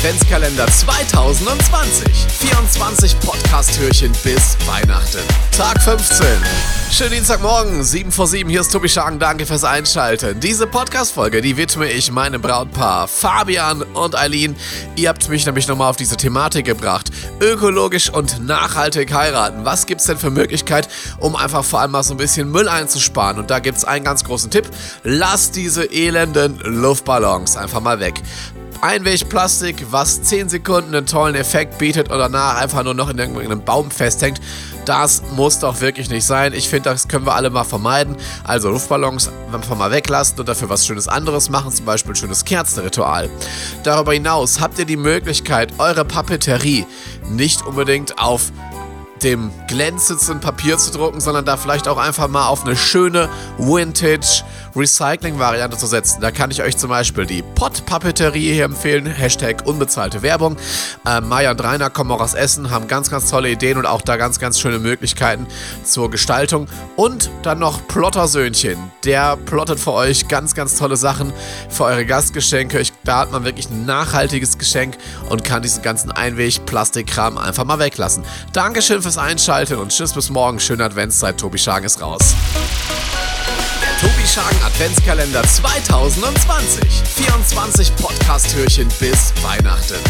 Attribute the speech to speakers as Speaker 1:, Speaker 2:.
Speaker 1: Adventskalender 2020. 24 Podcast-Türchen bis Weihnachten. Tag 15. Schönen Dienstagmorgen, 7 vor 7. Hier ist Tobi Schagen. Danke fürs Einschalten. Diese Podcast-Folge, die widme ich meinem Brautpaar Fabian und Eileen. Ihr habt mich nämlich nochmal auf diese Thematik gebracht. Ökologisch und nachhaltig heiraten. Was gibt es denn für Möglichkeit, um einfach vor allem mal so ein bisschen Müll einzusparen? Und da gibt es einen ganz großen Tipp. Lasst diese elenden Luftballons einfach mal weg. Einwegplastik, was 10 Sekunden einen tollen Effekt bietet und danach einfach nur noch in irgendeinem Baum festhängt. Das muss doch wirklich nicht sein. Ich finde, das können wir alle mal vermeiden. Also Luftballons einfach mal weglassen und dafür was Schönes anderes machen, zum Beispiel ein schönes Kerzenritual. Darüber hinaus habt ihr die Möglichkeit, eure Papeterie nicht unbedingt auf dem glänzendsten Papier zu drucken, sondern da vielleicht auch einfach mal auf eine schöne Vintage Recycling-Variante zu setzen. Da kann ich euch zum Beispiel die Pott-Papeterie hier empfehlen. Hashtag unbezahlte Werbung. Äh, Maya und Rainer kommen auch aus Essen, haben ganz, ganz tolle Ideen und auch da ganz, ganz schöne Möglichkeiten zur Gestaltung. Und dann noch Plottersöhnchen. Der plottet für euch ganz, ganz tolle Sachen für eure Gastgeschenke. Da hat man wirklich ein nachhaltiges Geschenk und kann diesen ganzen Einweg-Plastikkram einfach mal weglassen. Dankeschön fürs Einschalten und tschüss bis morgen. Schöne Adventszeit. Tobi Schagen ist raus. Tobi Schagen Adventskalender 2020. 24 Podcast-Türchen bis Weihnachten.